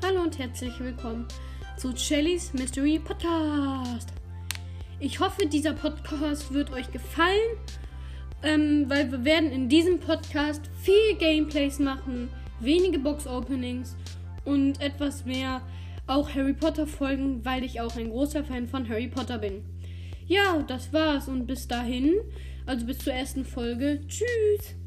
Hallo und herzlich willkommen zu Shellys Mystery Podcast. Ich hoffe, dieser Podcast wird euch gefallen, ähm, weil wir werden in diesem Podcast viel Gameplays machen, wenige Box-Openings und etwas mehr auch Harry Potter folgen, weil ich auch ein großer Fan von Harry Potter bin. Ja, das war's und bis dahin, also bis zur ersten Folge. Tschüss!